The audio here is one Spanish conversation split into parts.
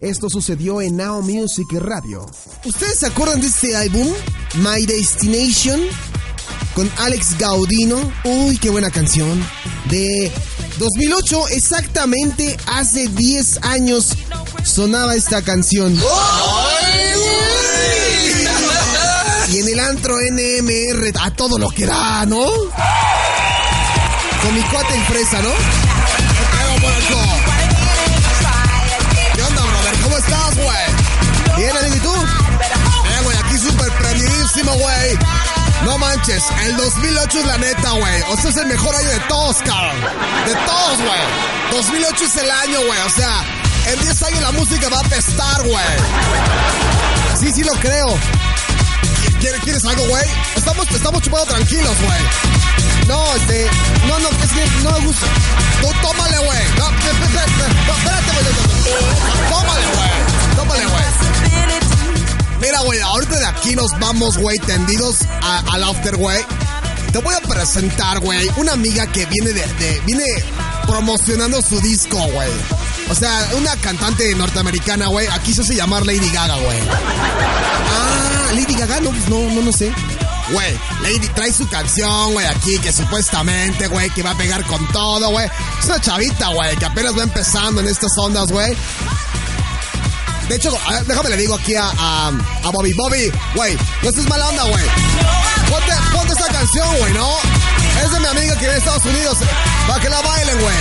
Esto sucedió en Now Music Radio. ¿Ustedes se acuerdan de este álbum? My Destination con Alex Gaudino. Uy, qué buena canción. De 2008, exactamente hace 10 años sonaba esta canción. Y en el antro NMR a todo lo que da, ¿no? Con mi cuate en fresa, ¿no? El 2008 es la neta, güey. O sea, es el mejor año de todos, cabrón. De todos, güey. 2008 es el año, güey. O sea, en 10 años la música va a apestar, güey. Sí, sí lo creo. ¿Quieres, ¿Quieres algo, güey? Estamos, estamos chupando tranquilos, güey. No, este. No, no, es que no me gusta. Güey, ahorita de aquí nos vamos, güey, tendidos al after, güey. Te voy a presentar, güey, una amiga que viene de, de- viene promocionando su disco, güey. O sea, una cantante norteamericana, güey. Aquí se hace llamar Lady Gaga, güey. Ah, Lady Gaga, no, pues no, no, no sé. Güey, Lady trae su canción, güey, aquí, que supuestamente, güey, que va a pegar con todo, güey. Es una chavita, güey, que apenas va empezando en estas ondas, güey. De hecho, déjame le digo aquí a, a, Bobby. Bobby, güey, no estés mala onda, güey. Ponte, esta canción, güey, ¿no? Es de mi amiga que vive en Estados Unidos. Para que la bailen, güey.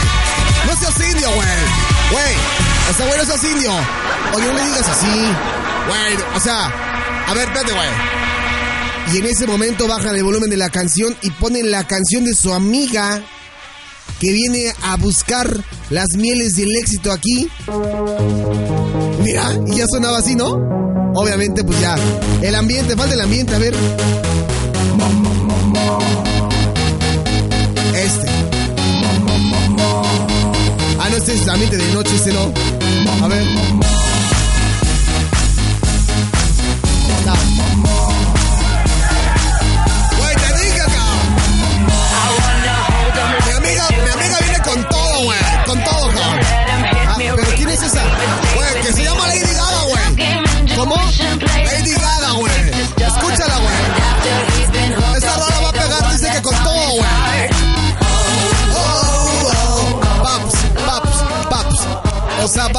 No seas indio, güey. Güey, ese güey no seas indio. Oye, no le digas así. Güey, o sea, a ver, espérate, güey. Y en ese momento bajan el volumen de la canción y ponen la canción de su amiga que viene a buscar las mieles del éxito aquí. Mira, y ya sonaba así, ¿no? Obviamente, pues ya. El ambiente, falta el ambiente, a ver. Este. Ah, no, este es ambiente de noche, este no. A ver.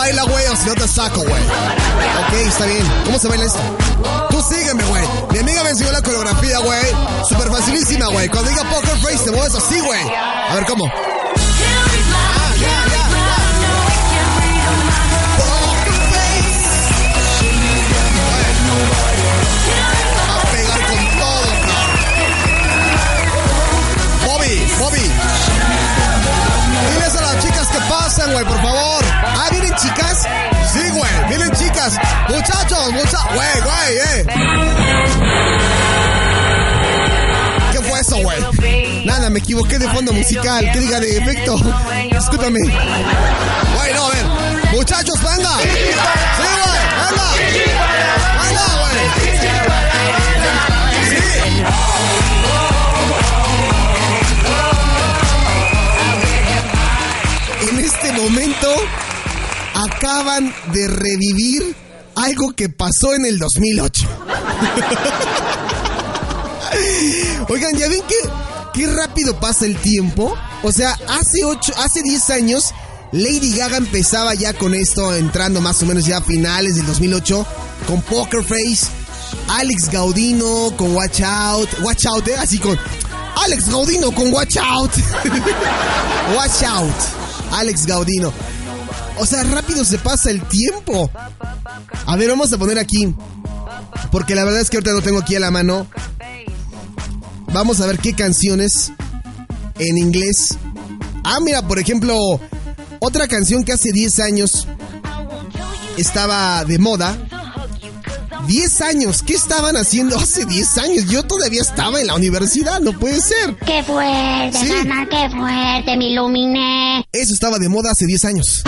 Baila, güey, o si no te saco, güey. Ok, está bien. ¿Cómo se baila esto? Tú sígueme, güey. Mi amiga me enseñó la coreografía, güey. Súper facilísima, güey. Cuando diga Poker Face, te mueves así, güey. A ver, ¿cómo? Ah, ya. Bobby, Bobby. Diles a las chicas que pasan, güey, por favor. Güey, güey, eh. ¿Qué fue eso, güey? Nada, me equivoqué de fondo musical. Que diga de efecto. Discúlpame. Güey, no, a ver. Muchachos, venga. Sí, güey, venga. Venga, güey. Sí. En este momento acaban de revivir algo que pasó en el 2008. Oigan, ¿ya ven que qué rápido pasa el tiempo? O sea, hace ocho, hace 10 años Lady Gaga empezaba ya con esto, entrando más o menos ya a finales del 2008 con Poker Face, Alex Gaudino con Watch Out, Watch Out, ¿eh? así con Alex Gaudino con Watch Out, Watch Out, Alex Gaudino. O sea, rápido se pasa el tiempo. A ver, vamos a poner aquí. Porque la verdad es que ahorita no tengo aquí a la mano. Vamos a ver qué canciones en inglés. Ah, mira, por ejemplo, otra canción que hace 10 años estaba de moda. 10 años, ¿qué estaban haciendo hace 10 años? Yo todavía estaba en la universidad, no puede ser. ¡Qué fuerte, Sí. mamá! ¡Qué fuerte! Me iluminé. Eso estaba de moda hace 10 años.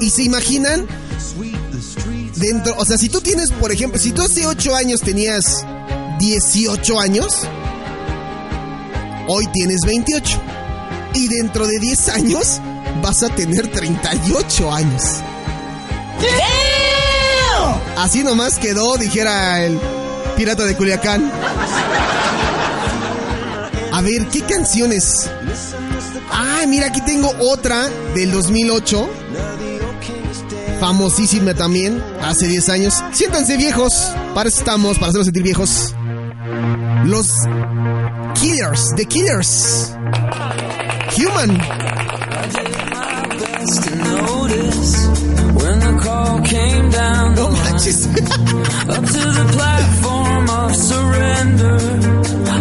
Y se imaginan dentro, o sea, si tú tienes, por ejemplo, si tú hace 8 años tenías 18 años, hoy tienes 28. Y dentro de 10 años vas a tener 38 años. Así nomás quedó, dijera el pirata de Culiacán. A ver, ¿qué canciones? Ah, mira, aquí tengo otra del 2008. Famosísima también, hace 10 años. Siéntanse viejos, para eso estamos, para hacerlos sentir viejos. Los Killers, The Killers. Human. No manches. Up to the platform of surrender.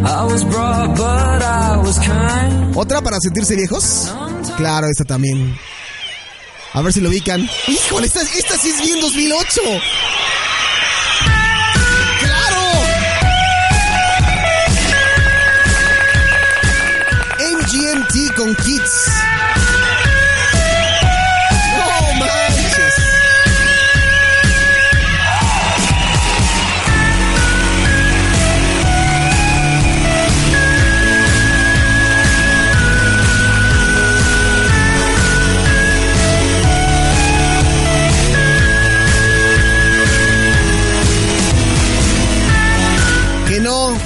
I was brought, but I was kind. ¿Otra para sentirse viejos? Claro, esta también. A ver si lo ubican. Híjole, esta, esta sí es bien 2008.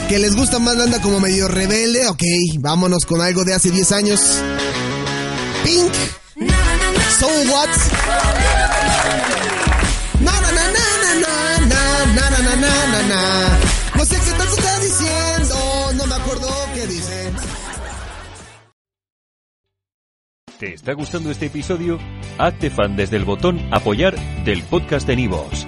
Que les gusta más la onda como medio rebelde. Ok, vámonos con algo de hace 10 años. Pink. So what? No sé qué tanto está diciendo. No me acuerdo qué dice. ¿Te está gustando este episodio? Hazte fan desde el botón Apoyar del podcast de Nivos.